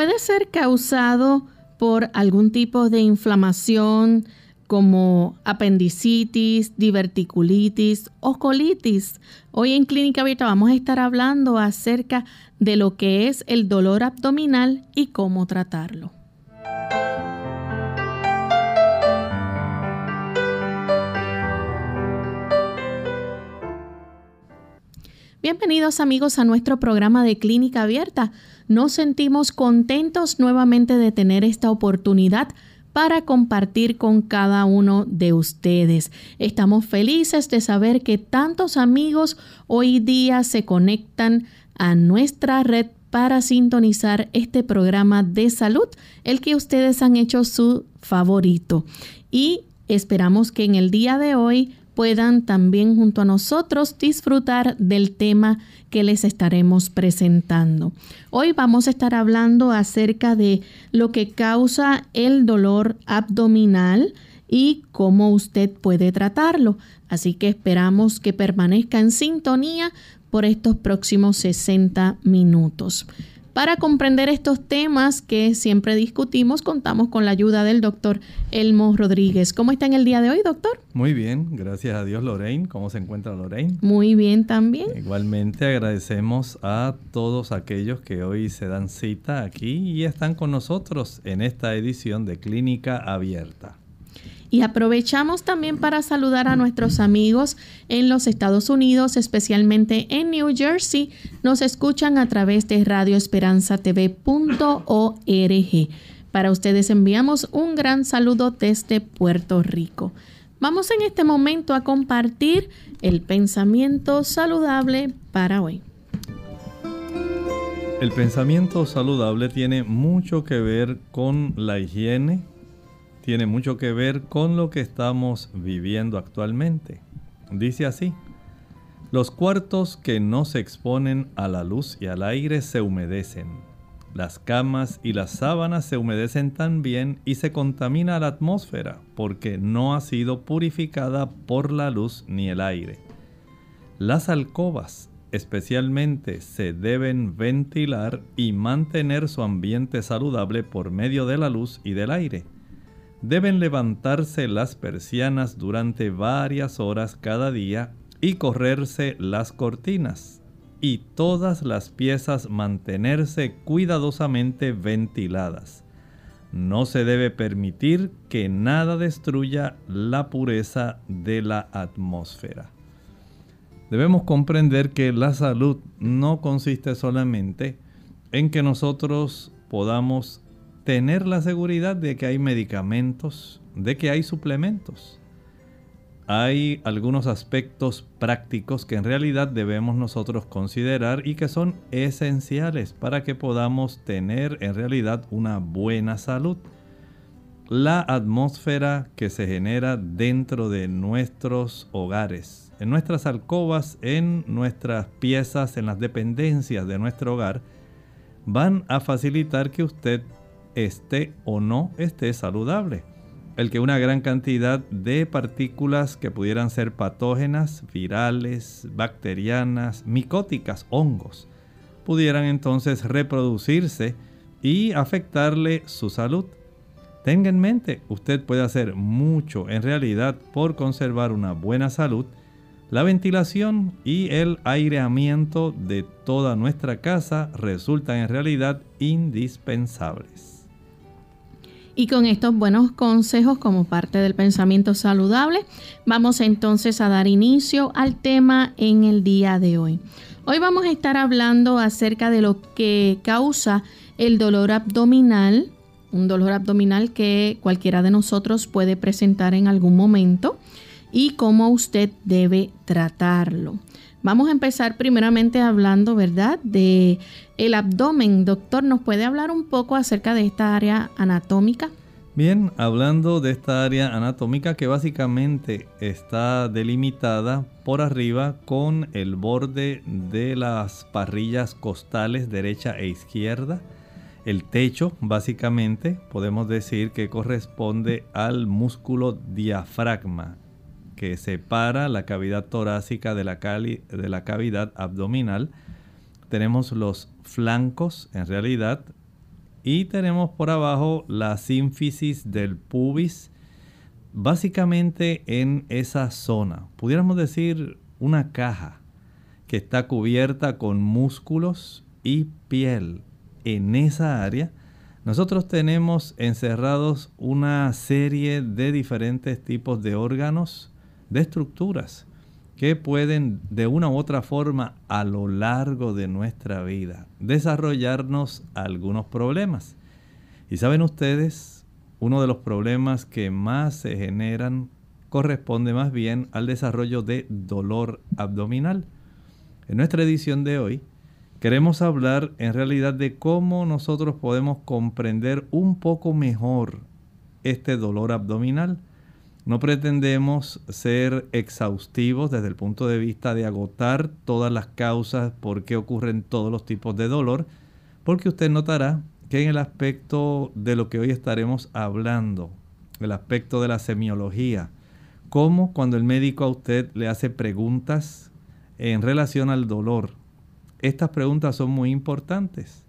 Puede ser causado por algún tipo de inflamación como apendicitis, diverticulitis o colitis. Hoy en Clínica Abierta vamos a estar hablando acerca de lo que es el dolor abdominal y cómo tratarlo. Bienvenidos amigos a nuestro programa de Clínica Abierta nos sentimos contentos nuevamente de tener esta oportunidad para compartir con cada uno de ustedes. Estamos felices de saber que tantos amigos hoy día se conectan a nuestra red para sintonizar este programa de salud, el que ustedes han hecho su favorito. Y esperamos que en el día de hoy puedan también junto a nosotros disfrutar del tema que les estaremos presentando. Hoy vamos a estar hablando acerca de lo que causa el dolor abdominal y cómo usted puede tratarlo. Así que esperamos que permanezca en sintonía por estos próximos 60 minutos. Para comprender estos temas que siempre discutimos, contamos con la ayuda del doctor Elmo Rodríguez. ¿Cómo está en el día de hoy, doctor? Muy bien, gracias a Dios, Lorraine. ¿Cómo se encuentra Lorraine? Muy bien también. Igualmente agradecemos a todos aquellos que hoy se dan cita aquí y están con nosotros en esta edición de Clínica Abierta. Y aprovechamos también para saludar a nuestros amigos en los Estados Unidos, especialmente en New Jersey. Nos escuchan a través de radioesperanzatv.org. Para ustedes enviamos un gran saludo desde Puerto Rico. Vamos en este momento a compartir el pensamiento saludable para hoy. El pensamiento saludable tiene mucho que ver con la higiene, tiene mucho que ver con lo que estamos viviendo actualmente. Dice así, los cuartos que no se exponen a la luz y al aire se humedecen. Las camas y las sábanas se humedecen también y se contamina la atmósfera porque no ha sido purificada por la luz ni el aire. Las alcobas especialmente se deben ventilar y mantener su ambiente saludable por medio de la luz y del aire deben levantarse las persianas durante varias horas cada día y correrse las cortinas, y todas las piezas mantenerse cuidadosamente ventiladas. No se debe permitir que nada destruya la pureza de la atmósfera. Debemos comprender que la salud no consiste solamente en que nosotros podamos tener la seguridad de que hay medicamentos, de que hay suplementos. Hay algunos aspectos prácticos que en realidad debemos nosotros considerar y que son esenciales para que podamos tener en realidad una buena salud. La atmósfera que se genera dentro de nuestros hogares, en nuestras alcobas, en nuestras piezas, en las dependencias de nuestro hogar, van a facilitar que usted esté o no esté saludable. El que una gran cantidad de partículas que pudieran ser patógenas, virales, bacterianas, micóticas, hongos, pudieran entonces reproducirse y afectarle su salud. Tenga en mente, usted puede hacer mucho en realidad por conservar una buena salud la ventilación y el aireamiento de toda nuestra casa resultan en realidad indispensables. Y con estos buenos consejos como parte del pensamiento saludable, vamos entonces a dar inicio al tema en el día de hoy. Hoy vamos a estar hablando acerca de lo que causa el dolor abdominal, un dolor abdominal que cualquiera de nosotros puede presentar en algún momento y cómo usted debe tratarlo. Vamos a empezar primeramente hablando, ¿verdad?, de el abdomen. Doctor, ¿nos puede hablar un poco acerca de esta área anatómica? Bien, hablando de esta área anatómica que básicamente está delimitada por arriba con el borde de las parrillas costales derecha e izquierda. El techo, básicamente, podemos decir que corresponde al músculo diafragma que separa la cavidad torácica de la, de la cavidad abdominal. Tenemos los flancos en realidad y tenemos por abajo la sínfisis del pubis, básicamente en esa zona. Pudiéramos decir una caja que está cubierta con músculos y piel. En esa área nosotros tenemos encerrados una serie de diferentes tipos de órganos de estructuras que pueden de una u otra forma a lo largo de nuestra vida desarrollarnos algunos problemas. Y saben ustedes, uno de los problemas que más se generan corresponde más bien al desarrollo de dolor abdominal. En nuestra edición de hoy queremos hablar en realidad de cómo nosotros podemos comprender un poco mejor este dolor abdominal no pretendemos ser exhaustivos desde el punto de vista de agotar todas las causas por qué ocurren todos los tipos de dolor, porque usted notará que en el aspecto de lo que hoy estaremos hablando, el aspecto de la semiología, como cuando el médico a usted le hace preguntas en relación al dolor, estas preguntas son muy importantes.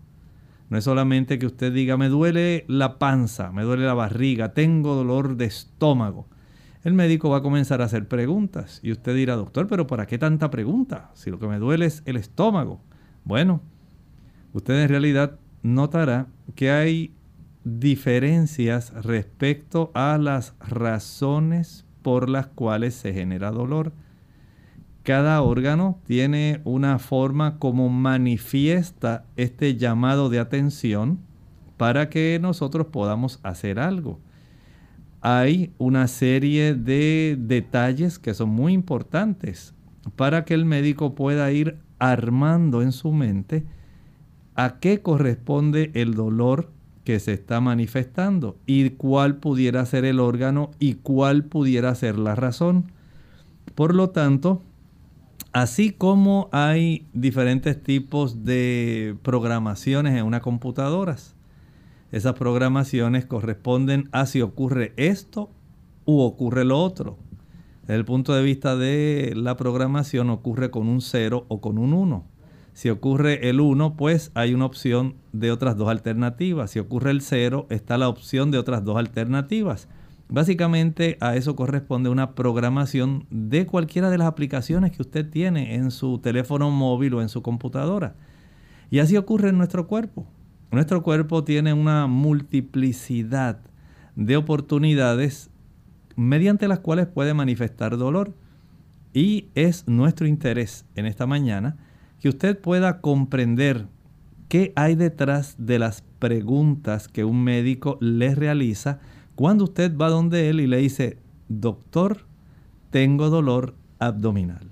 No es solamente que usted diga, me duele la panza, me duele la barriga, tengo dolor de estómago el médico va a comenzar a hacer preguntas. Y usted dirá, doctor, pero ¿para qué tanta pregunta? Si lo que me duele es el estómago. Bueno, usted en realidad notará que hay diferencias respecto a las razones por las cuales se genera dolor. Cada órgano tiene una forma como manifiesta este llamado de atención para que nosotros podamos hacer algo hay una serie de detalles que son muy importantes para que el médico pueda ir armando en su mente a qué corresponde el dolor que se está manifestando y cuál pudiera ser el órgano y cuál pudiera ser la razón. Por lo tanto, así como hay diferentes tipos de programaciones en una computadora, esas programaciones corresponden a si ocurre esto u ocurre lo otro. Desde el punto de vista de la programación ocurre con un 0 o con un 1. Si ocurre el 1, pues hay una opción de otras dos alternativas. Si ocurre el 0, está la opción de otras dos alternativas. Básicamente a eso corresponde una programación de cualquiera de las aplicaciones que usted tiene en su teléfono móvil o en su computadora. Y así ocurre en nuestro cuerpo. Nuestro cuerpo tiene una multiplicidad de oportunidades mediante las cuales puede manifestar dolor. Y es nuestro interés en esta mañana que usted pueda comprender qué hay detrás de las preguntas que un médico le realiza cuando usted va donde él y le dice, doctor, tengo dolor abdominal.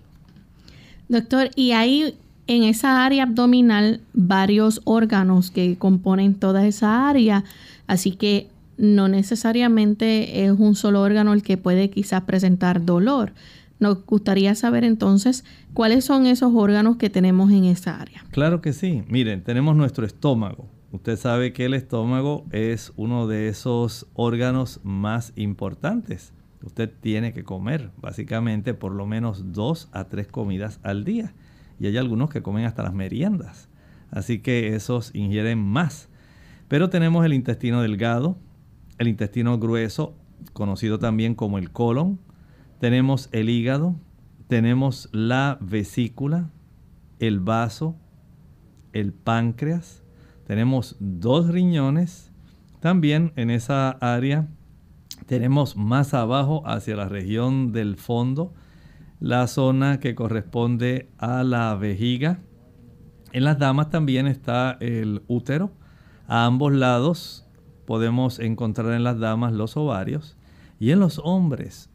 Doctor, y hay en esa área abdominal varios órganos que componen toda esa área, así que no necesariamente es un solo órgano el que puede quizás presentar dolor. Nos gustaría saber entonces cuáles son esos órganos que tenemos en esa área. Claro que sí. Miren, tenemos nuestro estómago. Usted sabe que el estómago es uno de esos órganos más importantes. Usted tiene que comer básicamente por lo menos dos a tres comidas al día. Y hay algunos que comen hasta las meriendas. Así que esos ingieren más. Pero tenemos el intestino delgado, el intestino grueso, conocido también como el colon, tenemos el hígado, tenemos la vesícula, el vaso, el páncreas, tenemos dos riñones. También en esa área tenemos más abajo hacia la región del fondo la zona que corresponde a la vejiga. En las damas también está el útero. A ambos lados podemos encontrar en las damas los ovarios y en los hombres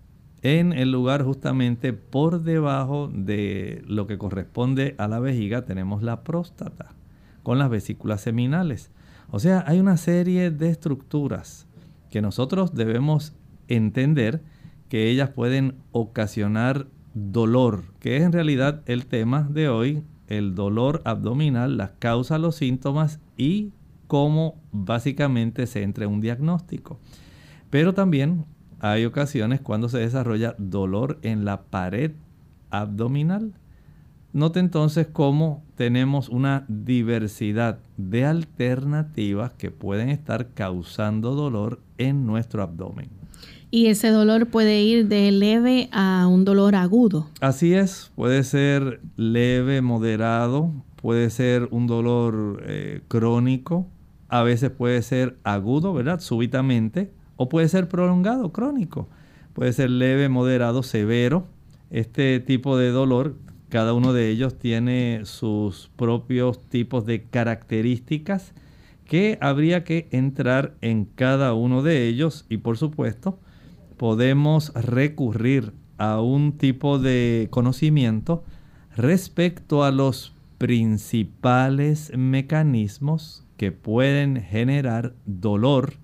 en el lugar justamente por debajo de lo que corresponde a la vejiga tenemos la próstata con las vesículas seminales. O sea, hay una serie de estructuras que nosotros debemos entender que ellas pueden ocasionar dolor, que es en realidad el tema de hoy, el dolor abdominal, las causas, los síntomas y cómo básicamente se entra un diagnóstico. Pero también hay ocasiones cuando se desarrolla dolor en la pared abdominal. Note entonces cómo tenemos una diversidad de alternativas que pueden estar causando dolor en nuestro abdomen. Y ese dolor puede ir de leve a un dolor agudo. Así es, puede ser leve, moderado, puede ser un dolor eh, crónico, a veces puede ser agudo, ¿verdad? Súbitamente, o puede ser prolongado, crónico. Puede ser leve, moderado, severo. Este tipo de dolor, cada uno de ellos tiene sus propios tipos de características que habría que entrar en cada uno de ellos y por supuesto podemos recurrir a un tipo de conocimiento respecto a los principales mecanismos que pueden generar dolor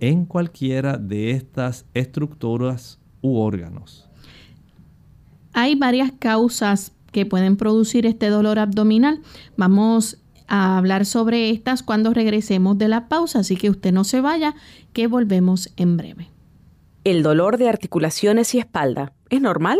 en cualquiera de estas estructuras u órganos. Hay varias causas que pueden producir este dolor abdominal. Vamos a hablar sobre estas cuando regresemos de la pausa, así que usted no se vaya, que volvemos en breve. ¿El dolor de articulaciones y espalda es normal?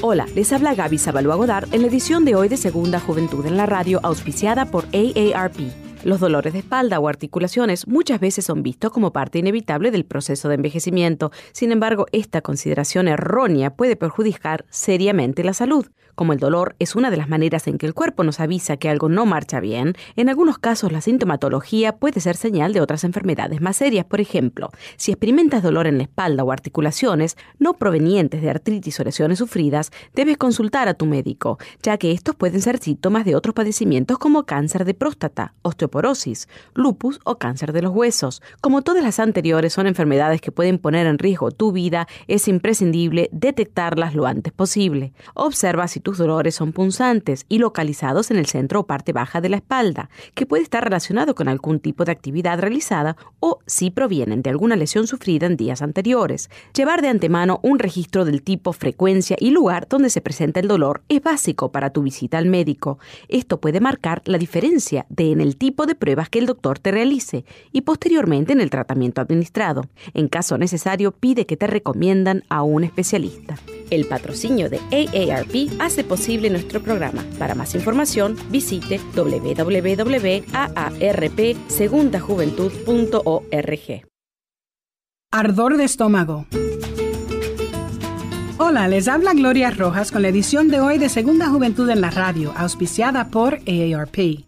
Hola, les habla Gaby Zabalúa Godard en la edición de hoy de Segunda Juventud en la Radio, auspiciada por AARP. Los dolores de espalda o articulaciones muchas veces son vistos como parte inevitable del proceso de envejecimiento. Sin embargo, esta consideración errónea puede perjudicar seriamente la salud. Como el dolor es una de las maneras en que el cuerpo nos avisa que algo no marcha bien, en algunos casos la sintomatología puede ser señal de otras enfermedades más serias. Por ejemplo, si experimentas dolor en la espalda o articulaciones no provenientes de artritis o lesiones sufridas, debes consultar a tu médico, ya que estos pueden ser síntomas de otros padecimientos como cáncer de próstata, osteoporosis, lupus o cáncer de los huesos. Como todas las anteriores son enfermedades que pueden poner en riesgo tu vida, es imprescindible detectarlas lo antes posible. Observa si tus dolores son punzantes y localizados en el centro o parte baja de la espalda, que puede estar relacionado con algún tipo de actividad realizada o si provienen de alguna lesión sufrida en días anteriores. Llevar de antemano un registro del tipo, frecuencia y lugar donde se presenta el dolor es básico para tu visita al médico. Esto puede marcar la diferencia de en el tipo de pruebas que el doctor te realice y posteriormente en el tratamiento administrado. En caso necesario, pide que te recomiendan a un especialista. El patrocinio de AARP hace posible nuestro programa. Para más información, visite www.aarpsegundajuventud.org. Ardor de estómago. Hola, les habla Gloria Rojas con la edición de hoy de Segunda Juventud en la Radio, auspiciada por AARP.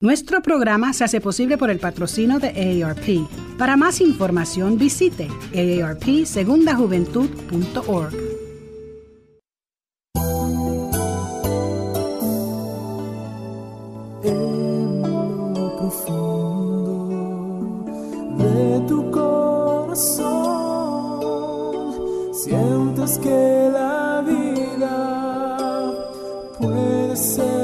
Nuestro programa se hace posible por el patrocino de AARP. Para más información visite aarpsegundajuventud.org. En profundo de tu corazón sientes que la vida puede ser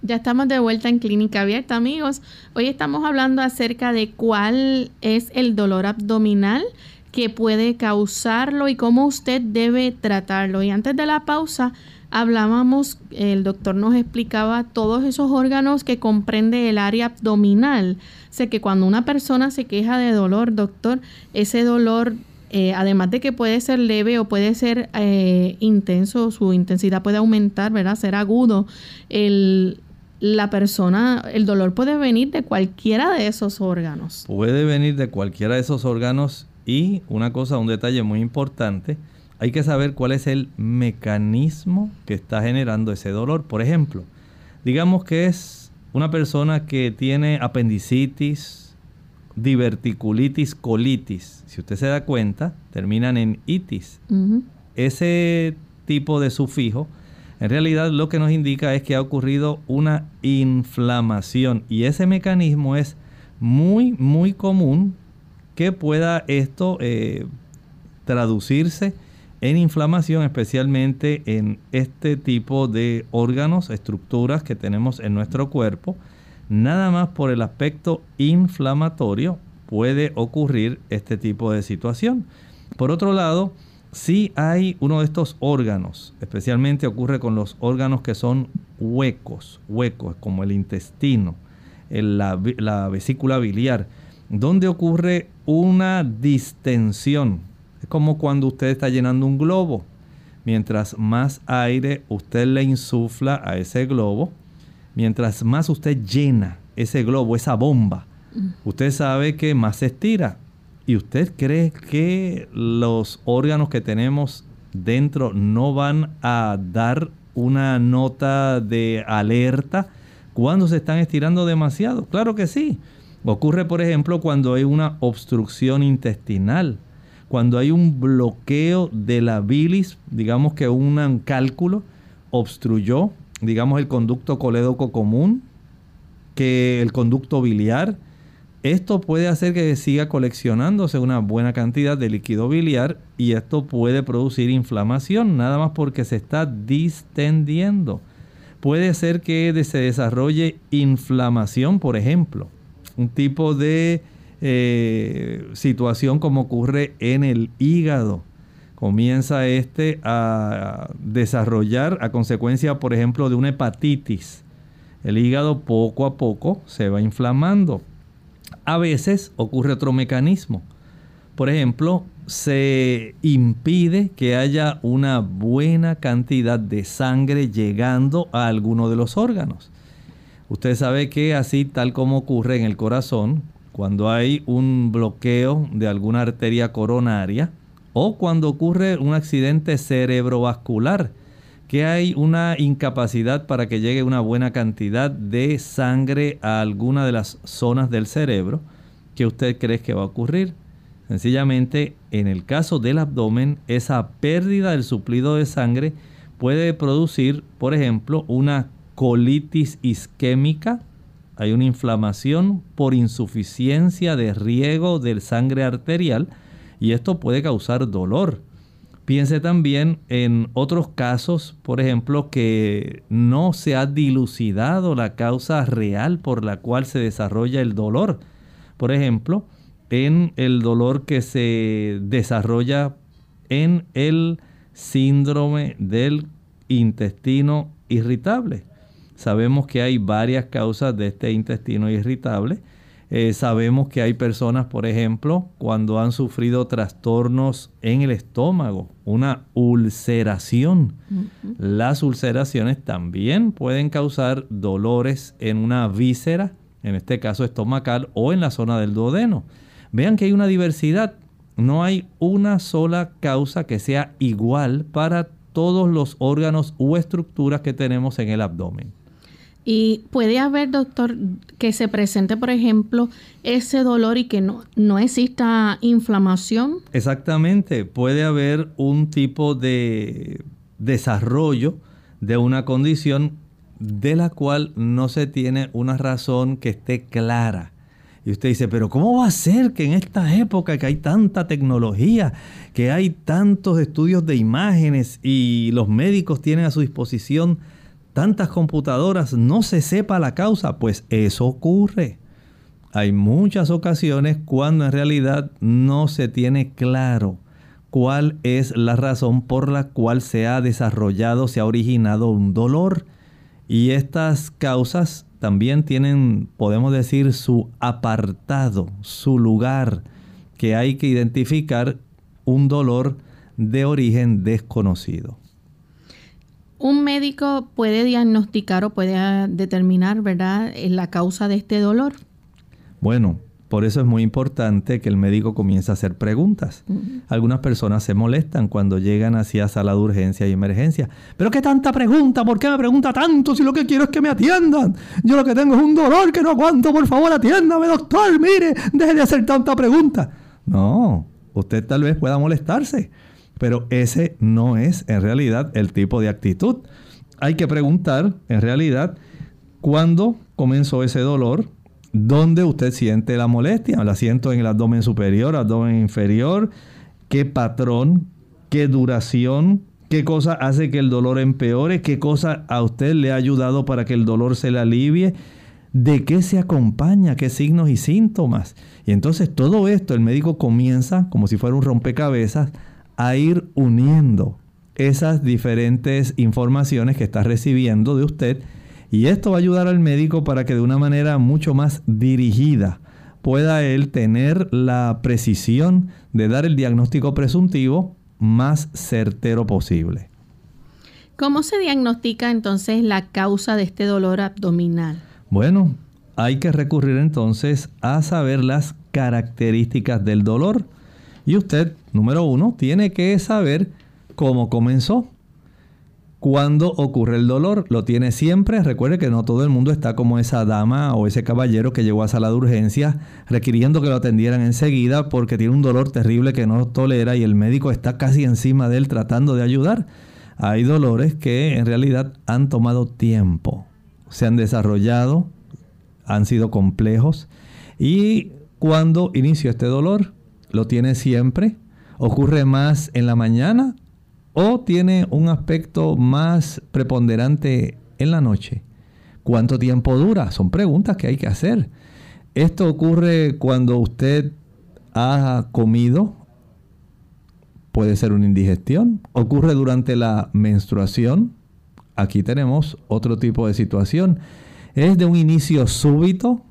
Ya estamos de vuelta en Clínica Abierta, amigos. Hoy estamos hablando acerca de cuál es el dolor abdominal que puede causarlo y cómo usted debe tratarlo. Y antes de la pausa hablábamos, el doctor nos explicaba todos esos órganos que comprende el área abdominal. Sé que cuando una persona se queja de dolor, doctor, ese dolor eh, además de que puede ser leve o puede ser eh, intenso, su intensidad puede aumentar, ¿verdad? Ser agudo. El, la persona, el dolor puede venir de cualquiera de esos órganos. Puede venir de cualquiera de esos órganos y una cosa, un detalle muy importante, hay que saber cuál es el mecanismo que está generando ese dolor. Por ejemplo, digamos que es una persona que tiene apendicitis, diverticulitis, colitis. Si usted se da cuenta, terminan en itis. Ese tipo de sufijo en realidad lo que nos indica es que ha ocurrido una inflamación y ese mecanismo es muy, muy común que pueda esto eh, traducirse en inflamación, especialmente en este tipo de órganos, estructuras que tenemos en nuestro cuerpo. Nada más por el aspecto inflamatorio puede ocurrir este tipo de situación. Por otro lado, si hay uno de estos órganos, especialmente ocurre con los órganos que son huecos, huecos como el intestino, la, la vesícula biliar, donde ocurre una distensión. Es como cuando usted está llenando un globo. Mientras más aire usted le insufla a ese globo, mientras más usted llena ese globo, esa bomba, mm. usted sabe que más se estira ¿Y usted cree que los órganos que tenemos dentro no van a dar una nota de alerta cuando se están estirando demasiado? Claro que sí. Ocurre, por ejemplo, cuando hay una obstrucción intestinal, cuando hay un bloqueo de la bilis, digamos que un cálculo obstruyó, digamos, el conducto colédoco común, que el conducto biliar, esto puede hacer que siga coleccionándose una buena cantidad de líquido biliar y esto puede producir inflamación, nada más porque se está distendiendo. Puede ser que se desarrolle inflamación, por ejemplo, un tipo de eh, situación como ocurre en el hígado. Comienza este a desarrollar a consecuencia, por ejemplo, de una hepatitis. El hígado poco a poco se va inflamando. A veces ocurre otro mecanismo. Por ejemplo, se impide que haya una buena cantidad de sangre llegando a alguno de los órganos. Usted sabe que así tal como ocurre en el corazón, cuando hay un bloqueo de alguna arteria coronaria o cuando ocurre un accidente cerebrovascular, que hay una incapacidad para que llegue una buena cantidad de sangre a alguna de las zonas del cerebro, ¿qué usted cree que va a ocurrir? Sencillamente, en el caso del abdomen, esa pérdida del suplido de sangre puede producir, por ejemplo, una colitis isquémica hay una inflamación por insuficiencia de riego del sangre arterial y esto puede causar dolor. Piense también en otros casos, por ejemplo, que no se ha dilucidado la causa real por la cual se desarrolla el dolor. Por ejemplo, en el dolor que se desarrolla en el síndrome del intestino irritable. Sabemos que hay varias causas de este intestino irritable. Eh, sabemos que hay personas, por ejemplo, cuando han sufrido trastornos en el estómago, una ulceración. Las ulceraciones también pueden causar dolores en una víscera, en este caso estomacal, o en la zona del duodeno. Vean que hay una diversidad. No hay una sola causa que sea igual para todos los órganos u estructuras que tenemos en el abdomen. Y puede haber, doctor, que se presente, por ejemplo, ese dolor y que no, no exista inflamación. Exactamente, puede haber un tipo de desarrollo de una condición de la cual no se tiene una razón que esté clara. Y usted dice, pero ¿cómo va a ser que en esta época que hay tanta tecnología, que hay tantos estudios de imágenes y los médicos tienen a su disposición tantas computadoras no se sepa la causa, pues eso ocurre. Hay muchas ocasiones cuando en realidad no se tiene claro cuál es la razón por la cual se ha desarrollado, se ha originado un dolor. Y estas causas también tienen, podemos decir, su apartado, su lugar, que hay que identificar un dolor de origen desconocido un médico puede diagnosticar o puede determinar, ¿verdad?, la causa de este dolor. Bueno, por eso es muy importante que el médico comience a hacer preguntas. Algunas personas se molestan cuando llegan hacia sala de urgencia y emergencia. Pero qué tanta pregunta, ¿por qué me pregunta tanto si lo que quiero es que me atiendan? Yo lo que tengo es un dolor que no aguanto, por favor atiéndame doctor, mire, deje de hacer tanta pregunta. No, usted tal vez pueda molestarse pero ese no es en realidad el tipo de actitud. Hay que preguntar en realidad cuándo comenzó ese dolor, dónde usted siente la molestia. La siento en el abdomen superior, abdomen inferior, qué patrón, qué duración, qué cosa hace que el dolor empeore, qué cosa a usted le ha ayudado para que el dolor se le alivie, de qué se acompaña, qué signos y síntomas. Y entonces todo esto el médico comienza, como si fuera un rompecabezas, a ir uniendo esas diferentes informaciones que está recibiendo de usted y esto va a ayudar al médico para que de una manera mucho más dirigida pueda él tener la precisión de dar el diagnóstico presuntivo más certero posible. ¿Cómo se diagnostica entonces la causa de este dolor abdominal? Bueno, hay que recurrir entonces a saber las características del dolor. Y usted, número uno, tiene que saber cómo comenzó. cuando ocurre el dolor. Lo tiene siempre. Recuerde que no todo el mundo está como esa dama o ese caballero que llegó a sala de urgencia requiriendo que lo atendieran enseguida porque tiene un dolor terrible que no tolera y el médico está casi encima de él tratando de ayudar. Hay dolores que en realidad han tomado tiempo, se han desarrollado, han sido complejos y cuando inició este dolor, lo tiene siempre, ocurre más en la mañana o tiene un aspecto más preponderante en la noche? ¿Cuánto tiempo dura? Son preguntas que hay que hacer. Esto ocurre cuando usted ha comido, puede ser una indigestión, ocurre durante la menstruación. Aquí tenemos otro tipo de situación. Es de un inicio súbito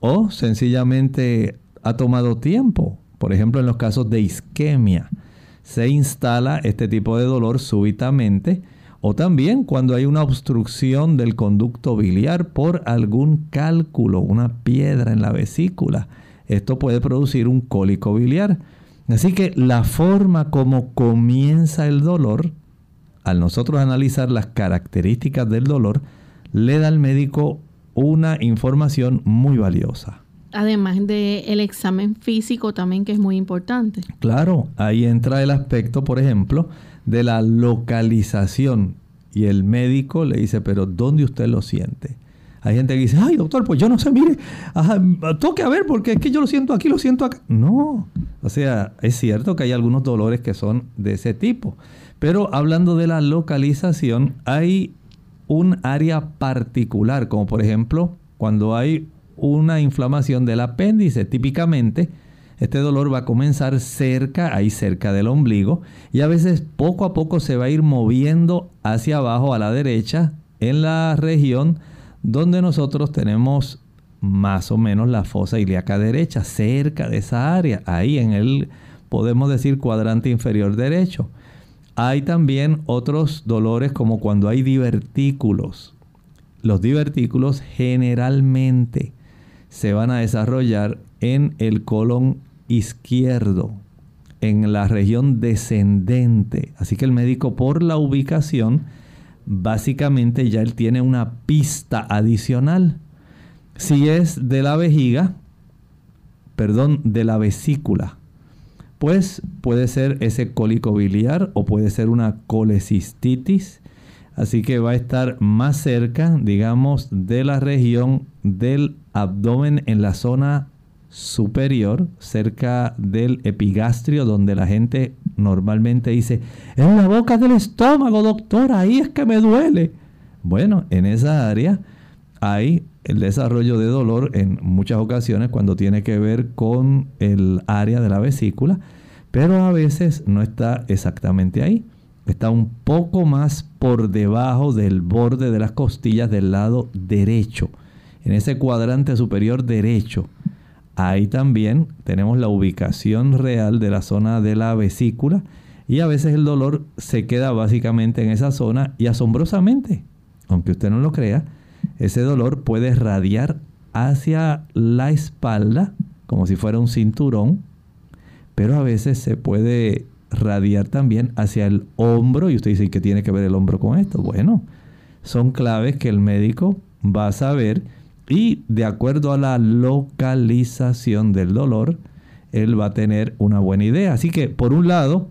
o sencillamente ha tomado tiempo. Por ejemplo, en los casos de isquemia se instala este tipo de dolor súbitamente o también cuando hay una obstrucción del conducto biliar por algún cálculo, una piedra en la vesícula. Esto puede producir un cólico biliar. Así que la forma como comienza el dolor, al nosotros analizar las características del dolor, le da al médico una información muy valiosa además del examen físico también que es muy importante. Claro, ahí entra el aspecto, por ejemplo, de la localización. Y el médico le dice, pero ¿dónde usted lo siente? Hay gente que dice, ay doctor, pues yo no sé, mire, toque a ver porque es que yo lo siento aquí, lo siento acá. No, o sea, es cierto que hay algunos dolores que son de ese tipo. Pero hablando de la localización, hay un área particular, como por ejemplo cuando hay una inflamación del apéndice. Típicamente, este dolor va a comenzar cerca, ahí cerca del ombligo, y a veces poco a poco se va a ir moviendo hacia abajo a la derecha en la región donde nosotros tenemos más o menos la fosa ilíaca derecha, cerca de esa área, ahí en el, podemos decir, cuadrante inferior derecho. Hay también otros dolores como cuando hay divertículos. Los divertículos generalmente se van a desarrollar en el colon izquierdo, en la región descendente. Así que el médico por la ubicación, básicamente ya él tiene una pista adicional. Si es de la vejiga, perdón, de la vesícula, pues puede ser ese cólico biliar o puede ser una colecistitis. Así que va a estar más cerca, digamos, de la región del abdomen en la zona superior, cerca del epigastrio, donde la gente normalmente dice, en la boca del estómago, doctor, ahí es que me duele. Bueno, en esa área hay el desarrollo de dolor en muchas ocasiones cuando tiene que ver con el área de la vesícula, pero a veces no está exactamente ahí. Está un poco más por debajo del borde de las costillas del lado derecho en ese cuadrante superior derecho, ahí también tenemos la ubicación real de la zona de la vesícula y a veces el dolor se queda básicamente en esa zona y asombrosamente, aunque usted no lo crea, ese dolor puede radiar hacia la espalda como si fuera un cinturón, pero a veces se puede radiar también hacia el hombro y usted dice, ¿qué tiene que ver el hombro con esto? Bueno, son claves que el médico va a saber y de acuerdo a la localización del dolor, él va a tener una buena idea. Así que, por un lado,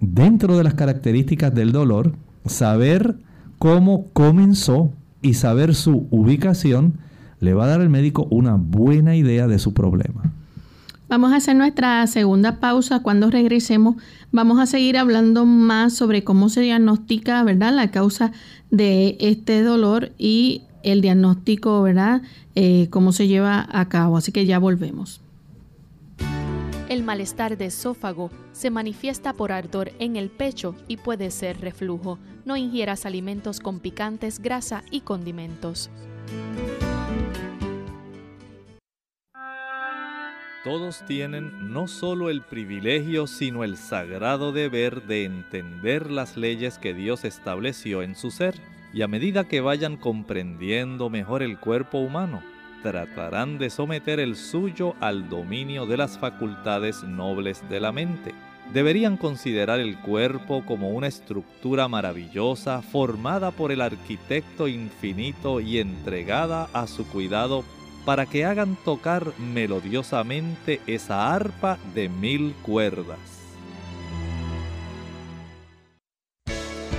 dentro de las características del dolor, saber cómo comenzó y saber su ubicación le va a dar al médico una buena idea de su problema. Vamos a hacer nuestra segunda pausa. Cuando regresemos, vamos a seguir hablando más sobre cómo se diagnostica, ¿verdad?, la causa de este dolor y el diagnóstico, ¿verdad? Eh, cómo se lleva a cabo. Así que ya volvemos. El malestar de esófago se manifiesta por ardor en el pecho y puede ser reflujo. No ingieras alimentos con picantes, grasa y condimentos. Todos tienen no solo el privilegio, sino el sagrado deber de entender las leyes que Dios estableció en su ser y a medida que vayan comprendiendo mejor el cuerpo humano, tratarán de someter el suyo al dominio de las facultades nobles de la mente. deberían considerar el cuerpo como una estructura maravillosa formada por el arquitecto infinito y entregada a su cuidado para que hagan tocar melodiosamente esa arpa de mil cuerdas.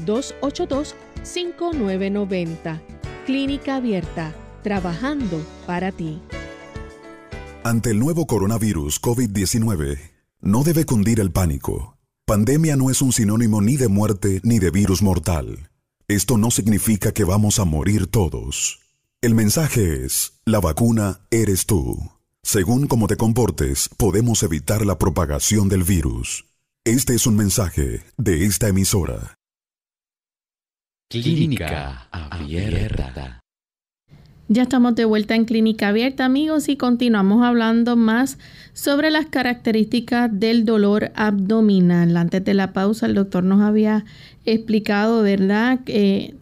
787-282-5990. Clínica Abierta, trabajando para ti. Ante el nuevo coronavirus COVID-19, no debe cundir el pánico. Pandemia no es un sinónimo ni de muerte ni de virus mortal. Esto no significa que vamos a morir todos. El mensaje es, la vacuna eres tú. Según cómo te comportes, podemos evitar la propagación del virus. Este es un mensaje de esta emisora. Clínica Abierta. Ya estamos de vuelta en Clínica Abierta, amigos, y continuamos hablando más sobre las características del dolor abdominal. Antes de la pausa, el doctor nos había explicado, ¿verdad?, eh,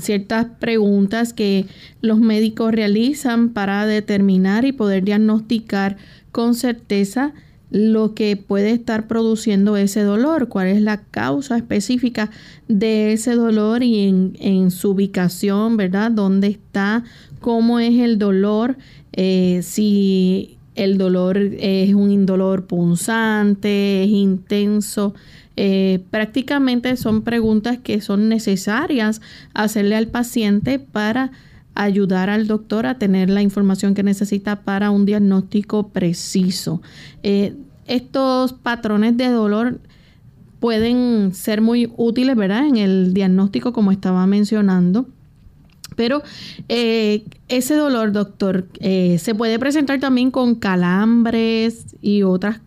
ciertas preguntas que los médicos realizan para determinar y poder diagnosticar con certeza lo que puede estar produciendo ese dolor, cuál es la causa específica de ese dolor y en, en su ubicación, ¿verdad? ¿Dónde está? ¿Cómo es el dolor? Eh, si el dolor es un indolor punzante, es intenso, eh, prácticamente son preguntas que son necesarias hacerle al paciente para ayudar al doctor a tener la información que necesita para un diagnóstico preciso. Eh, estos patrones de dolor pueden ser muy útiles, ¿verdad? En el diagnóstico, como estaba mencionando. Pero eh, ese dolor, doctor, se puede presentar también con calambres y otras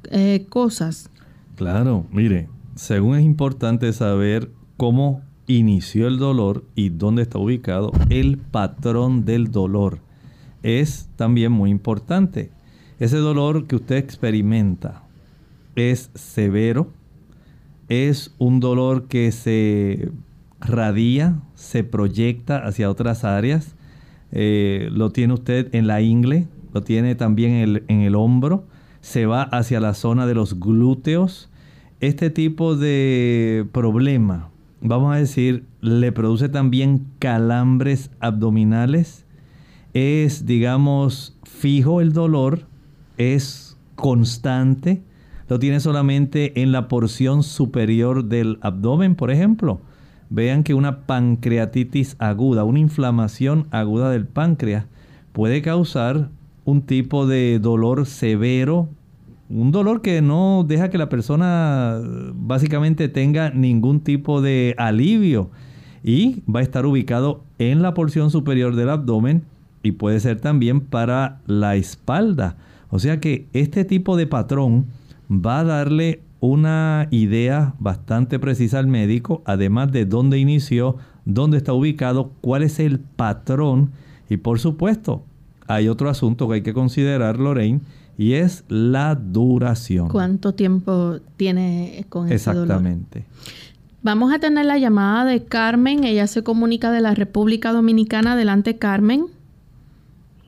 cosas. Claro, mire, según es importante saber cómo inició el dolor y dónde está ubicado el patrón del dolor. Es también muy importante. Ese dolor que usted experimenta es severo, es un dolor que se radia, se proyecta hacia otras áreas. Eh, lo tiene usted en la ingle, lo tiene también en el, en el hombro, se va hacia la zona de los glúteos, este tipo de problema, vamos a decir, le produce también calambres abdominales, es, digamos, fijo el dolor, es constante, lo tiene solamente en la porción superior del abdomen, por ejemplo. Vean que una pancreatitis aguda, una inflamación aguda del páncreas, puede causar un tipo de dolor severo un dolor que no deja que la persona básicamente tenga ningún tipo de alivio y va a estar ubicado en la porción superior del abdomen y puede ser también para la espalda. O sea que este tipo de patrón va a darle una idea bastante precisa al médico, además de dónde inició, dónde está ubicado, cuál es el patrón y por supuesto hay otro asunto que hay que considerar, Lorraine, y es la duración. ¿Cuánto tiempo tiene con ese Exactamente. Vamos a tener la llamada de Carmen. Ella se comunica de la República Dominicana. Adelante, Carmen.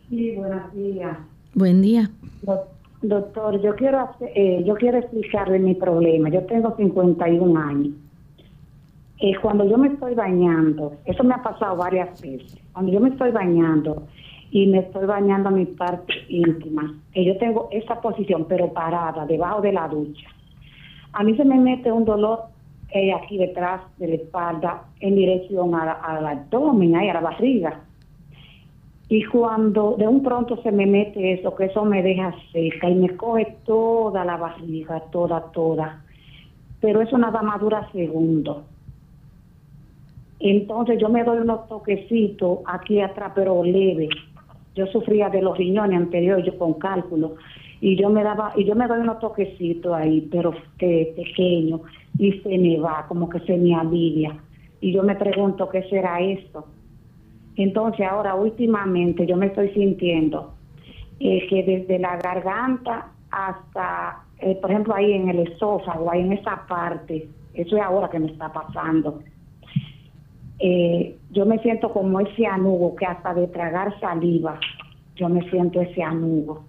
Sí, buenos días. Buen día. Doctor, yo quiero eh, yo quiero explicarle mi problema. Yo tengo 51 años. Eh, cuando yo me estoy bañando, eso me ha pasado varias veces. Cuando yo me estoy bañando, y me estoy bañando a mi parte íntima. Que yo tengo esa posición, pero parada, debajo de la ducha. A mí se me mete un dolor eh, aquí detrás de la espalda en dirección al abdomen, ahí a la barriga. Y cuando de un pronto se me mete eso, que eso me deja seca y me coge toda la barriga, toda, toda. Pero eso nada más dura segundos. Entonces yo me doy unos toquecitos aquí atrás, pero leve, yo sufría de los riñones anteriores, yo con cálculo, y yo me daba y yo me doy unos toquecitos ahí, pero que pequeño y se me va, como que se me alivia. Y yo me pregunto qué será esto. Entonces ahora últimamente yo me estoy sintiendo eh, que desde la garganta hasta, eh, por ejemplo, ahí en el esófago, ahí en esa parte, eso es ahora que me está pasando. Eh, yo me siento como ese anugo que hasta de tragar saliva, yo me siento ese anugo.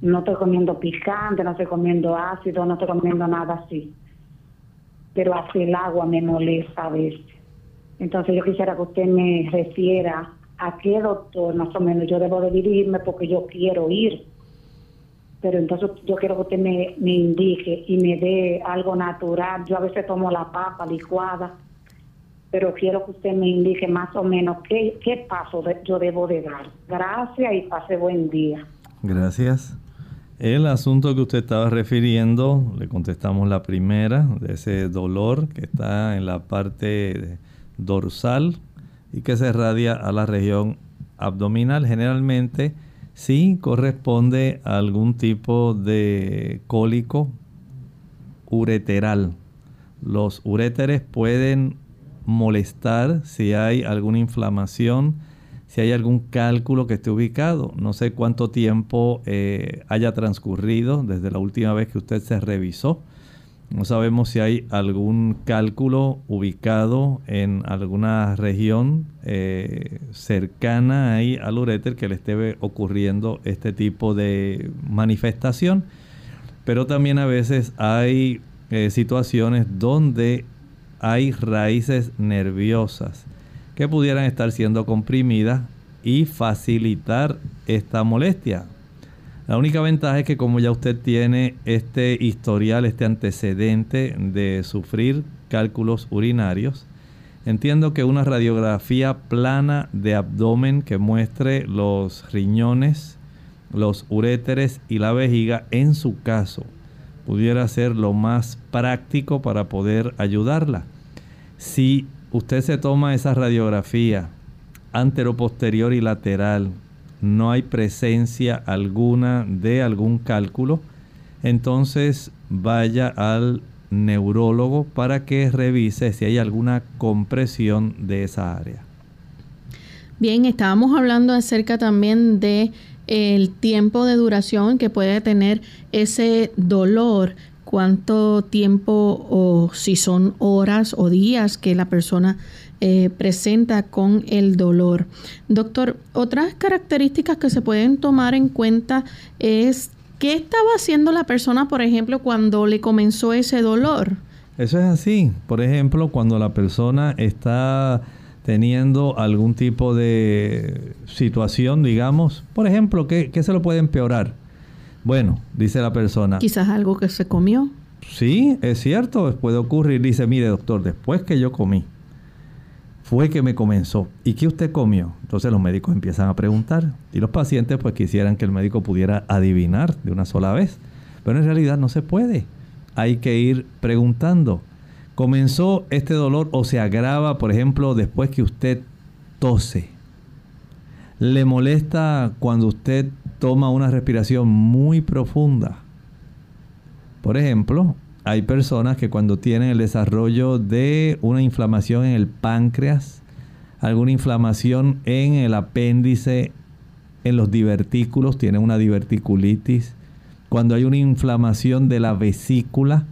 No estoy comiendo picante, no estoy comiendo ácido, no estoy comiendo nada así. Pero hasta el agua me molesta a veces. Entonces yo quisiera que usted me refiera a qué doctor más o menos yo debo de dirigirme porque yo quiero ir. Pero entonces yo quiero que usted me, me indique y me dé algo natural. Yo a veces tomo la papa licuada, pero quiero que usted me indique más o menos qué, qué paso yo debo de dar. Gracias y pase buen día. Gracias. El asunto que usted estaba refiriendo, le contestamos la primera, de ese dolor que está en la parte dorsal y que se irradia a la región abdominal. Generalmente sí corresponde a algún tipo de cólico ureteral. Los uréteres pueden molestar si hay alguna inflamación, si hay algún cálculo que esté ubicado. No sé cuánto tiempo eh, haya transcurrido desde la última vez que usted se revisó. No sabemos si hay algún cálculo ubicado en alguna región eh, cercana ahí al uréter que le esté ocurriendo este tipo de manifestación. Pero también a veces hay eh, situaciones donde hay raíces nerviosas que pudieran estar siendo comprimidas y facilitar esta molestia. La única ventaja es que como ya usted tiene este historial, este antecedente de sufrir cálculos urinarios, entiendo que una radiografía plana de abdomen que muestre los riñones, los uréteres y la vejiga en su caso pudiera ser lo más práctico para poder ayudarla. Si usted se toma esa radiografía antero, posterior y lateral, no hay presencia alguna de algún cálculo, entonces vaya al neurólogo para que revise si hay alguna compresión de esa área. Bien, estábamos hablando acerca también de el tiempo de duración que puede tener ese dolor, cuánto tiempo o si son horas o días que la persona eh, presenta con el dolor. Doctor, otras características que se pueden tomar en cuenta es qué estaba haciendo la persona, por ejemplo, cuando le comenzó ese dolor. Eso es así. Por ejemplo, cuando la persona está teniendo algún tipo de situación, digamos, por ejemplo, ¿qué, qué se lo puede empeorar? Bueno, dice la persona. Quizás algo que se comió. Sí, es cierto, puede ocurrir. Dice, mire doctor, después que yo comí, fue que me comenzó. ¿Y qué usted comió? Entonces los médicos empiezan a preguntar. Y los pacientes pues quisieran que el médico pudiera adivinar de una sola vez. Pero en realidad no se puede. Hay que ir preguntando. ¿Comenzó este dolor o se agrava, por ejemplo, después que usted tose? ¿Le molesta cuando usted toma una respiración muy profunda? Por ejemplo, hay personas que cuando tienen el desarrollo de una inflamación en el páncreas, alguna inflamación en el apéndice, en los divertículos, tienen una diverticulitis, cuando hay una inflamación de la vesícula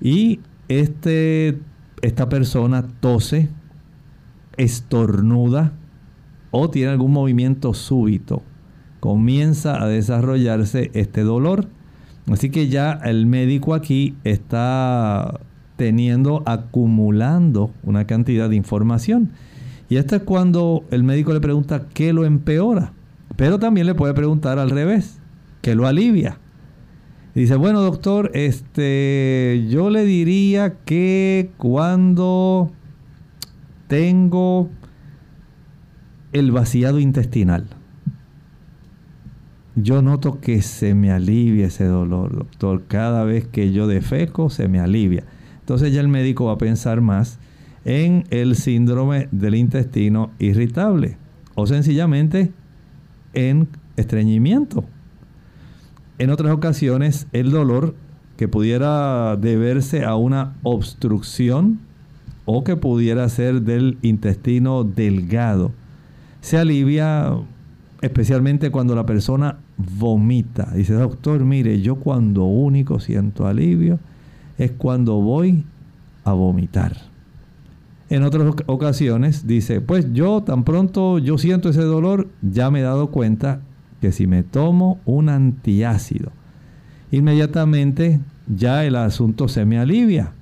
y este, esta persona tose, estornuda o tiene algún movimiento súbito, comienza a desarrollarse este dolor. Así que ya el médico aquí está teniendo, acumulando una cantidad de información. Y esto es cuando el médico le pregunta qué lo empeora. Pero también le puede preguntar al revés, qué lo alivia. Dice, bueno doctor, este, yo le diría que cuando tengo el vaciado intestinal, yo noto que se me alivia ese dolor, doctor. Cada vez que yo defeco, se me alivia. Entonces ya el médico va a pensar más en el síndrome del intestino irritable o sencillamente en estreñimiento. En otras ocasiones, el dolor que pudiera deberse a una obstrucción o que pudiera ser del intestino delgado, se alivia especialmente cuando la persona vomita. Dice, doctor, mire, yo cuando único siento alivio es cuando voy a vomitar. En otras ocasiones dice, pues yo tan pronto yo siento ese dolor, ya me he dado cuenta que si me tomo un antiácido, inmediatamente ya el asunto se me alivia,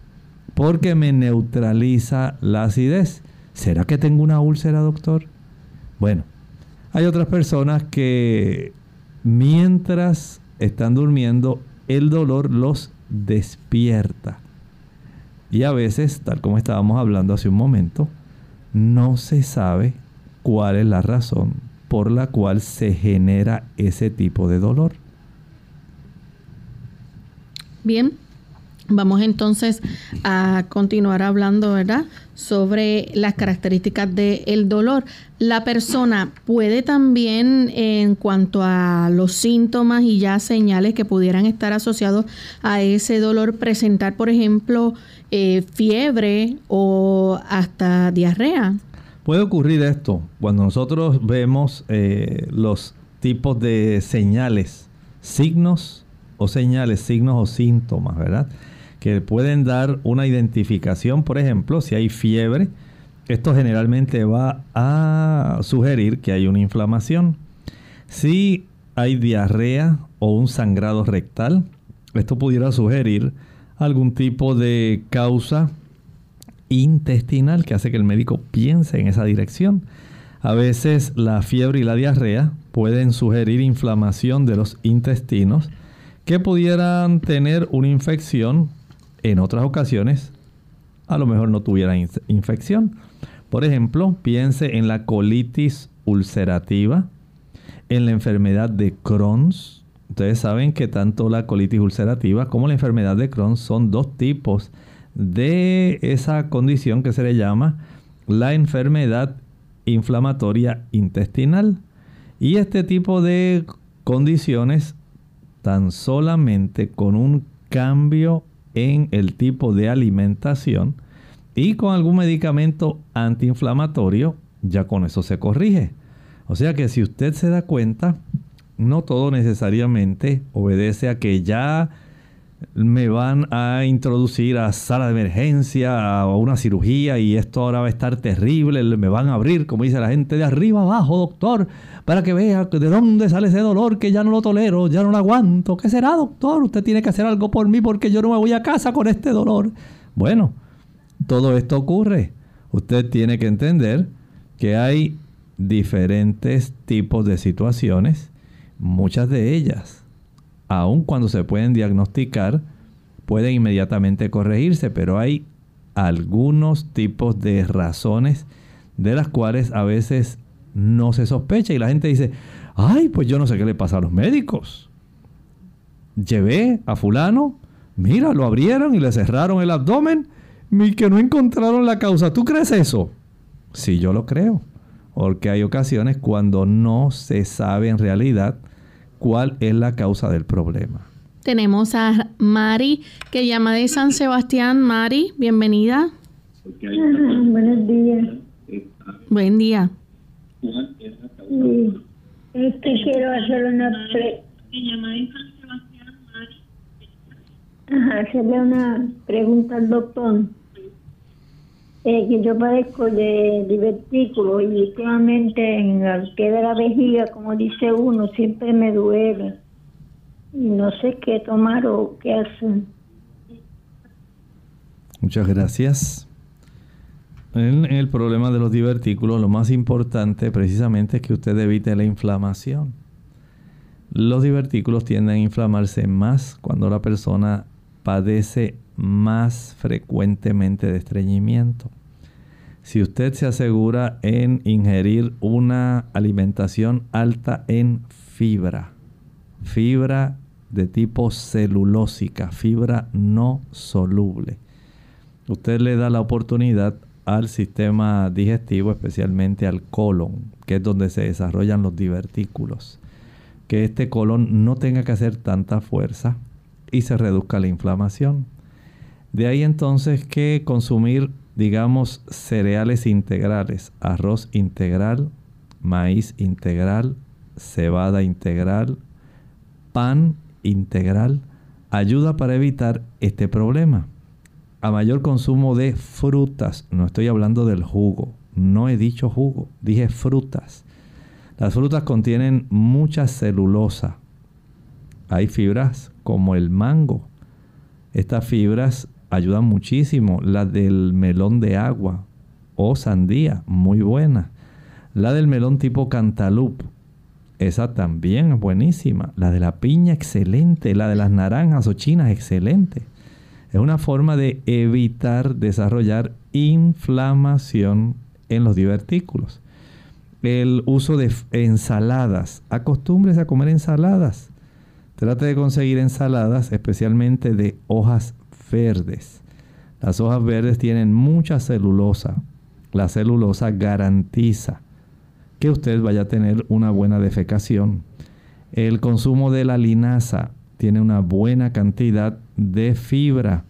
porque me neutraliza la acidez. ¿Será que tengo una úlcera, doctor? Bueno, hay otras personas que mientras están durmiendo, el dolor los despierta. Y a veces, tal como estábamos hablando hace un momento, no se sabe cuál es la razón por la cual se genera ese tipo de dolor. Bien, vamos entonces a continuar hablando, ¿verdad? Sobre las características del dolor. La persona puede también, en cuanto a los síntomas y ya señales que pudieran estar asociados a ese dolor, presentar, por ejemplo, eh, fiebre o hasta diarrea. Puede ocurrir esto cuando nosotros vemos eh, los tipos de señales, signos o señales, signos o síntomas, ¿verdad? Que pueden dar una identificación, por ejemplo, si hay fiebre, esto generalmente va a sugerir que hay una inflamación. Si hay diarrea o un sangrado rectal, esto pudiera sugerir algún tipo de causa intestinal que hace que el médico piense en esa dirección. A veces la fiebre y la diarrea pueden sugerir inflamación de los intestinos que pudieran tener una infección. En otras ocasiones, a lo mejor no tuvieran infección. Por ejemplo, piense en la colitis ulcerativa, en la enfermedad de Crohn's. Ustedes saben que tanto la colitis ulcerativa como la enfermedad de Crohn son dos tipos esa condición que se le llama la enfermedad inflamatoria intestinal. Y este tipo de condiciones tan solamente con un cambio en el tipo de alimentación y con algún medicamento antiinflamatorio, ya con eso se corrige. O sea que si usted se da cuenta, no todo necesariamente obedece a que ya me van a introducir a sala de emergencia, a una cirugía y esto ahora va a estar terrible, me van a abrir, como dice la gente, de arriba abajo, doctor, para que vea de dónde sale ese dolor que ya no lo tolero, ya no lo aguanto. ¿Qué será, doctor? Usted tiene que hacer algo por mí porque yo no me voy a casa con este dolor. Bueno, todo esto ocurre. Usted tiene que entender que hay diferentes tipos de situaciones, muchas de ellas aun cuando se pueden diagnosticar, pueden inmediatamente corregirse, pero hay algunos tipos de razones de las cuales a veces no se sospecha y la gente dice, ay, pues yo no sé qué le pasa a los médicos. Llevé a fulano, mira, lo abrieron y le cerraron el abdomen y que no encontraron la causa. ¿Tú crees eso? Sí, yo lo creo. Porque hay ocasiones cuando no se sabe en realidad cuál es la causa del problema. Tenemos a Mari que llama de San Sebastián. Mari, bienvenida. buenos días. Buen día. Sí. Este quiero hacer una Ajá, hacerle una pregunta al doctor. Eh, que yo padezco de divertículo y últimamente en el pie de la vejiga, como dice uno, siempre me duele. Y no sé qué tomar o qué hacer. Muchas gracias. En el problema de los divertículos, lo más importante precisamente es que usted evite la inflamación. Los divertículos tienden a inflamarse más cuando la persona padece más frecuentemente de estreñimiento. Si usted se asegura en ingerir una alimentación alta en fibra, fibra de tipo celulósica, fibra no soluble, usted le da la oportunidad al sistema digestivo, especialmente al colon, que es donde se desarrollan los divertículos, que este colon no tenga que hacer tanta fuerza y se reduzca la inflamación. De ahí entonces que consumir, digamos, cereales integrales, arroz integral, maíz integral, cebada integral, pan integral, ayuda para evitar este problema. A mayor consumo de frutas, no estoy hablando del jugo, no he dicho jugo, dije frutas. Las frutas contienen mucha celulosa. Hay fibras como el mango. Estas fibras ayudan muchísimo. La del melón de agua o sandía, muy buena. La del melón tipo cantaloupe, esa también es buenísima. La de la piña, excelente. La de las naranjas o chinas, excelente. Es una forma de evitar desarrollar inflamación en los divertículos. El uso de ensaladas. Acostúmbrese a comer ensaladas. Trate de conseguir ensaladas, especialmente de hojas verdes. Las hojas verdes tienen mucha celulosa. La celulosa garantiza que usted vaya a tener una buena defecación. El consumo de la linaza tiene una buena cantidad de fibra.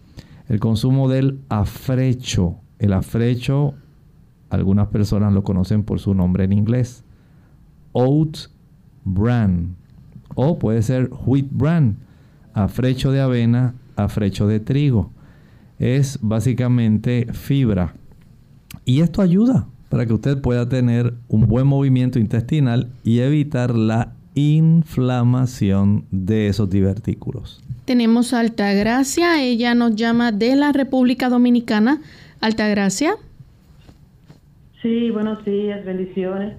El consumo del afrecho. El afrecho, algunas personas lo conocen por su nombre en inglés. Oat bran. O puede ser wheat bran. Afrecho de avena, afrecho de trigo. Es básicamente fibra. Y esto ayuda para que usted pueda tener un buen movimiento intestinal y evitar la inflamación de esos divertículos. Tenemos a Altagracia, ella nos llama de la República Dominicana. Altagracia. Sí, buenos días, bendiciones.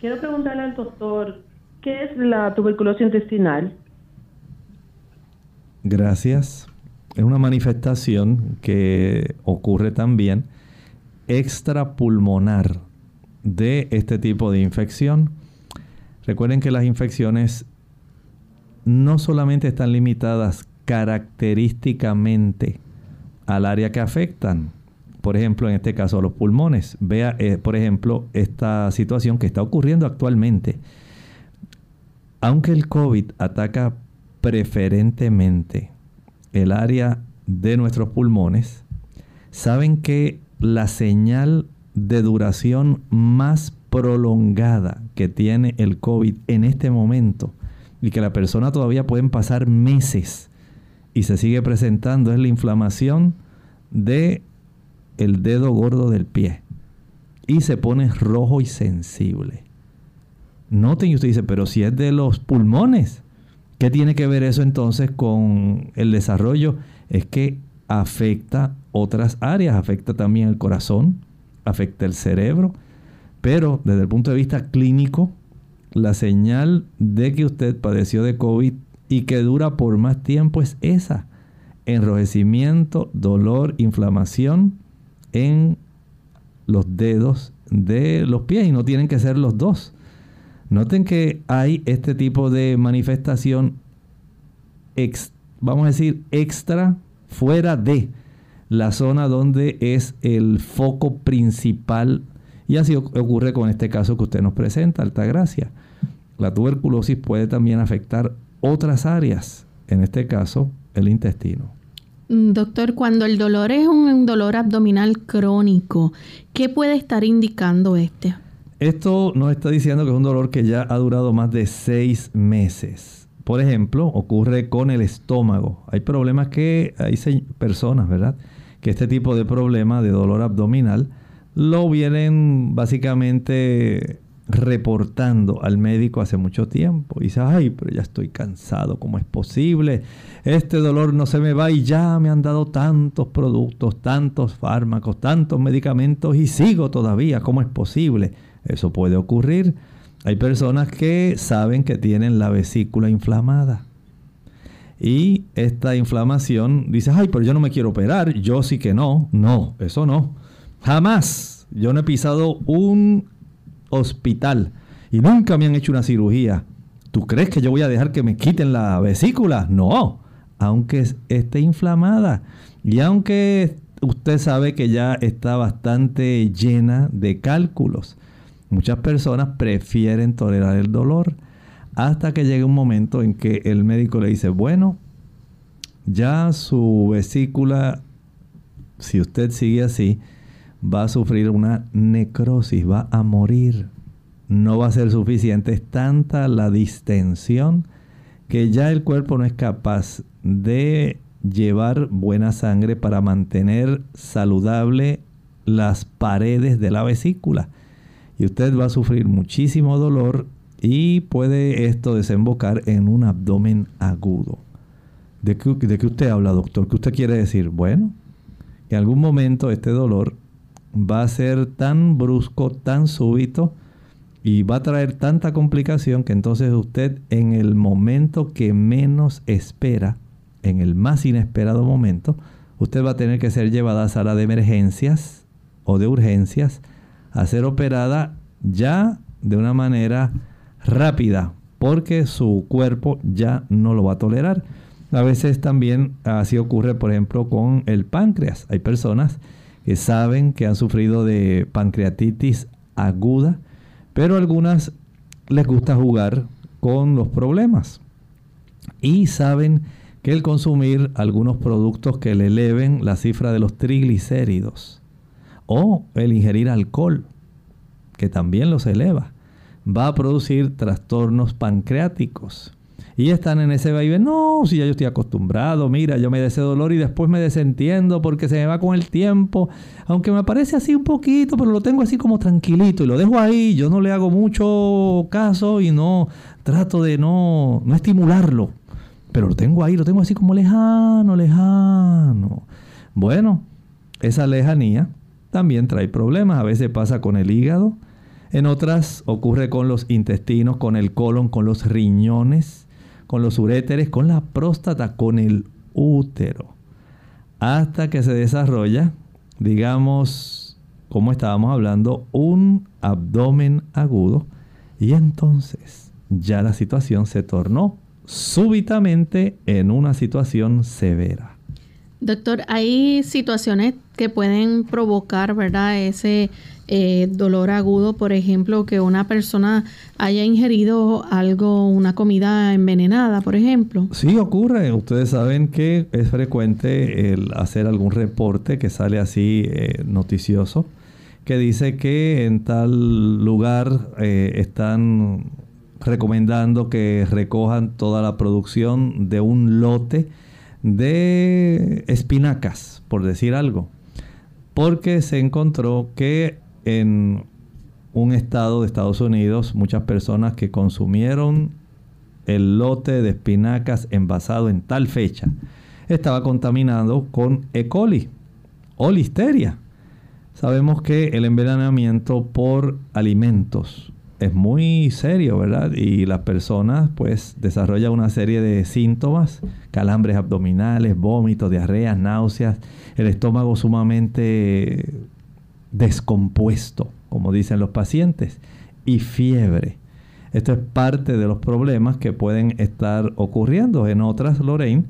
Quiero preguntarle al doctor, ¿qué es la tuberculosis intestinal? Gracias. Es una manifestación que ocurre también extrapulmonar de este tipo de infección. Recuerden que las infecciones no solamente están limitadas característicamente al área que afectan, por ejemplo, en este caso a los pulmones. Vea, eh, por ejemplo, esta situación que está ocurriendo actualmente. Aunque el COVID ataca preferentemente el área de nuestros pulmones, saben que la señal de duración más prolongada que tiene el COVID en este momento y que la persona todavía pueden pasar meses y se sigue presentando es la inflamación de el dedo gordo del pie y se pone rojo y sensible. Noten y usted dice, pero si es de los pulmones, ¿qué tiene que ver eso entonces con el desarrollo? Es que afecta otras áreas, afecta también el corazón, afecta el cerebro, pero desde el punto de vista clínico, la señal de que usted padeció de COVID y que dura por más tiempo es esa, enrojecimiento, dolor, inflamación en los dedos de los pies y no tienen que ser los dos. Noten que hay este tipo de manifestación, vamos a decir, extra fuera de la zona donde es el foco principal. Y así ocurre con este caso que usted nos presenta, Altagracia. La tuberculosis puede también afectar otras áreas, en este caso el intestino. Mm, doctor, cuando el dolor es un dolor abdominal crónico, ¿qué puede estar indicando este? Esto nos está diciendo que es un dolor que ya ha durado más de seis meses. Por ejemplo, ocurre con el estómago. Hay problemas que hay personas, ¿verdad? Que este tipo de problema de dolor abdominal lo vienen básicamente reportando al médico hace mucho tiempo. Y dice, ay, pero ya estoy cansado, ¿cómo es posible? Este dolor no se me va y ya me han dado tantos productos, tantos fármacos, tantos medicamentos y sigo todavía, ¿cómo es posible? Eso puede ocurrir. Hay personas que saben que tienen la vesícula inflamada. Y esta inflamación, dice, ay, pero yo no me quiero operar, yo sí que no. No, eso no. Jamás. Yo no he pisado un hospital y nunca me han hecho una cirugía. ¿Tú crees que yo voy a dejar que me quiten la vesícula? No, aunque esté inflamada. Y aunque usted sabe que ya está bastante llena de cálculos. Muchas personas prefieren tolerar el dolor. hasta que llegue un momento en que el médico le dice, bueno, ya su vesícula, si usted sigue así, va a sufrir una necrosis, va a morir. No va a ser suficiente, es tanta la distensión que ya el cuerpo no es capaz de llevar buena sangre para mantener saludable las paredes de la vesícula. Y usted va a sufrir muchísimo dolor y puede esto desembocar en un abdomen agudo. ¿De qué, ¿De usted habla, doctor? ¿Qué usted quiere decir? Bueno, en algún momento este dolor va a ser tan brusco, tan súbito y va a traer tanta complicación que entonces usted en el momento que menos espera, en el más inesperado momento, usted va a tener que ser llevada a sala de emergencias o de urgencias a ser operada ya de una manera rápida porque su cuerpo ya no lo va a tolerar. A veces también así ocurre, por ejemplo, con el páncreas. Hay personas que saben que han sufrido de pancreatitis aguda, pero algunas les gusta jugar con los problemas y saben que el consumir algunos productos que le eleven la cifra de los triglicéridos o el ingerir alcohol, que también los eleva, va a producir trastornos pancreáticos. Y están en ese vaivén, no, si ya yo estoy acostumbrado, mira, yo me da ese dolor y después me desentiendo porque se me va con el tiempo, aunque me parece así un poquito, pero lo tengo así como tranquilito y lo dejo ahí, yo no le hago mucho caso y no trato de no, no estimularlo, pero lo tengo ahí, lo tengo así como lejano, lejano. Bueno, esa lejanía también trae problemas, a veces pasa con el hígado, en otras ocurre con los intestinos, con el colon, con los riñones, con los uréteres, con la próstata, con el útero. Hasta que se desarrolla, digamos, como estábamos hablando, un abdomen agudo. Y entonces ya la situación se tornó súbitamente en una situación severa. Doctor, hay situaciones que pueden provocar, ¿verdad? Ese eh, dolor agudo, por ejemplo, que una persona haya ingerido algo, una comida envenenada, por ejemplo. Sí, ocurre. Ustedes saben que es frecuente el hacer algún reporte que sale así eh, noticioso, que dice que en tal lugar eh, están recomendando que recojan toda la producción de un lote de espinacas, por decir algo, porque se encontró que en un estado de Estados Unidos muchas personas que consumieron el lote de espinacas envasado en tal fecha estaba contaminado con E. coli o listeria. Sabemos que el envenenamiento por alimentos es muy serio, ¿verdad? Y las personas pues desarrollan una serie de síntomas, calambres abdominales, vómitos, diarreas, náuseas, el estómago sumamente descompuesto, como dicen los pacientes, y fiebre. Esto es parte de los problemas que pueden estar ocurriendo. En otras, Lorraine,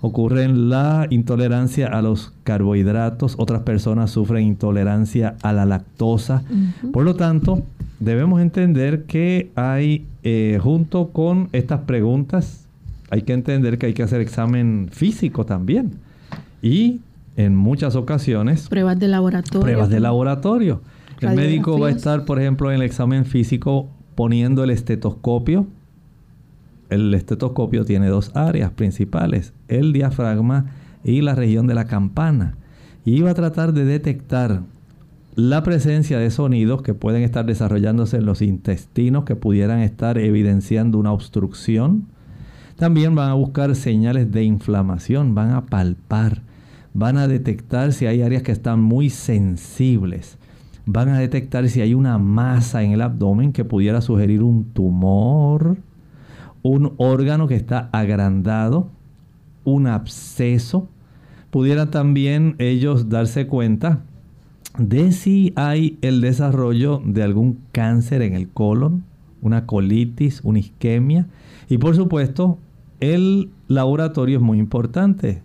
ocurren la intolerancia a los carbohidratos, otras personas sufren intolerancia a la lactosa. Por lo tanto, debemos entender que hay, eh, junto con estas preguntas, hay que entender que hay que hacer examen físico también. Y en muchas ocasiones... Pruebas de laboratorio. Pruebas de laboratorio. El médico va a estar, por ejemplo, en el examen físico poniendo el estetoscopio. El estetoscopio tiene dos áreas principales, el diafragma y la región de la campana. Y va a tratar de detectar la presencia de sonidos que pueden estar desarrollándose en los intestinos que pudieran estar evidenciando una obstrucción. También van a buscar señales de inflamación, van a palpar van a detectar si hay áreas que están muy sensibles, van a detectar si hay una masa en el abdomen que pudiera sugerir un tumor, un órgano que está agrandado, un absceso. Pudieran también ellos darse cuenta de si hay el desarrollo de algún cáncer en el colon, una colitis, una isquemia. Y por supuesto, el laboratorio es muy importante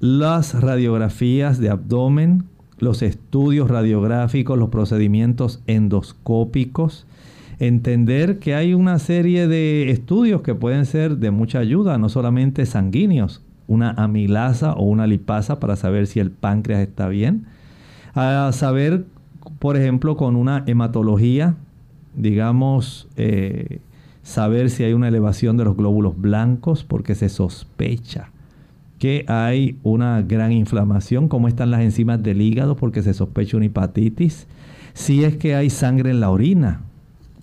las radiografías de abdomen, los estudios radiográficos, los procedimientos endoscópicos, entender que hay una serie de estudios que pueden ser de mucha ayuda, no solamente sanguíneos, una amilasa o una lipasa para saber si el páncreas está bien, a saber, por ejemplo, con una hematología, digamos, eh, saber si hay una elevación de los glóbulos blancos porque se sospecha que hay una gran inflamación, cómo están las enzimas del hígado porque se sospecha una hepatitis, si es que hay sangre en la orina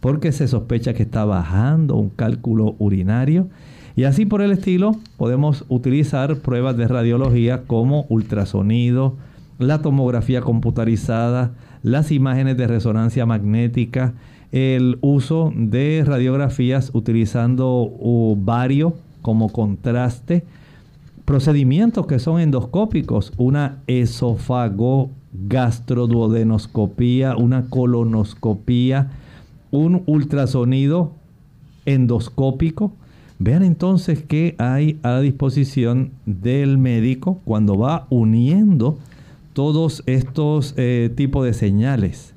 porque se sospecha que está bajando un cálculo urinario. Y así por el estilo podemos utilizar pruebas de radiología como ultrasonido, la tomografía computarizada, las imágenes de resonancia magnética, el uso de radiografías utilizando vario como contraste, procedimientos que son endoscópicos, una esofagogastroduodenoscopía, una colonoscopía, un ultrasonido endoscópico. Vean entonces qué hay a la disposición del médico cuando va uniendo todos estos eh, tipos de señales.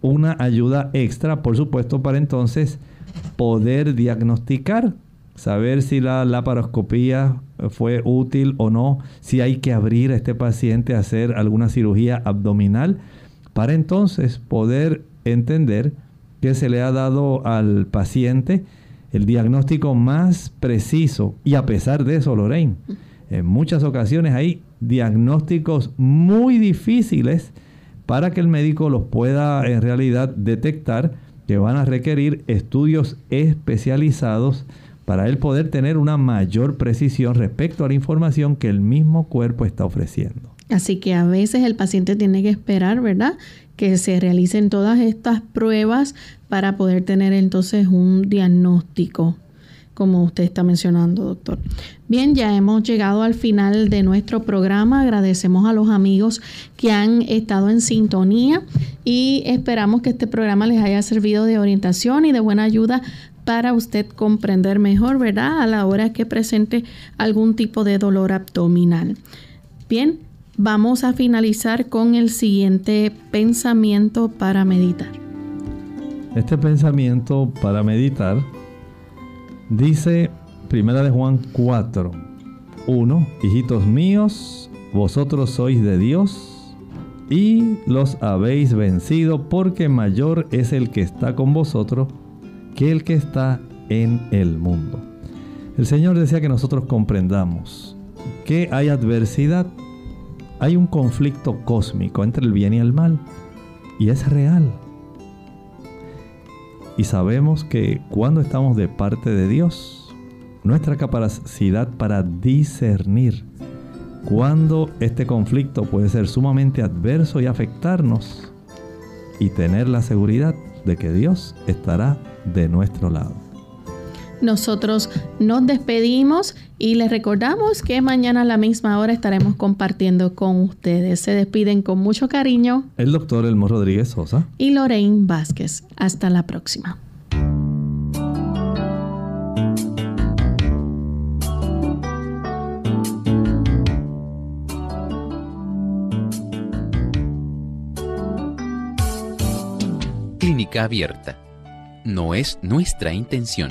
Una ayuda extra, por supuesto, para entonces poder diagnosticar, saber si la laparoscopía fue útil o no, si hay que abrir a este paciente a hacer alguna cirugía abdominal, para entonces poder entender que se le ha dado al paciente el diagnóstico más preciso. Y a pesar de eso, Lorraine, en muchas ocasiones hay diagnósticos muy difíciles para que el médico los pueda en realidad detectar, que van a requerir estudios especializados para él poder tener una mayor precisión respecto a la información que el mismo cuerpo está ofreciendo. Así que a veces el paciente tiene que esperar, ¿verdad? Que se realicen todas estas pruebas para poder tener entonces un diagnóstico, como usted está mencionando, doctor. Bien, ya hemos llegado al final de nuestro programa. Agradecemos a los amigos que han estado en sintonía y esperamos que este programa les haya servido de orientación y de buena ayuda para usted comprender mejor, ¿verdad? A la hora que presente algún tipo de dolor abdominal. Bien, vamos a finalizar con el siguiente pensamiento para meditar. Este pensamiento para meditar dice Primera de Juan 4, 1, hijitos míos, vosotros sois de Dios y los habéis vencido porque mayor es el que está con vosotros que el que está en el mundo. El Señor decía que nosotros comprendamos que hay adversidad, hay un conflicto cósmico entre el bien y el mal, y es real. Y sabemos que cuando estamos de parte de Dios, nuestra capacidad para discernir cuando este conflicto puede ser sumamente adverso y afectarnos, y tener la seguridad de que Dios estará de nuestro lado. Nosotros nos despedimos y les recordamos que mañana a la misma hora estaremos compartiendo con ustedes. Se despiden con mucho cariño el doctor Elmo Rodríguez Sosa y Lorraine Vázquez. Hasta la próxima. Clínica abierta no es nuestra intención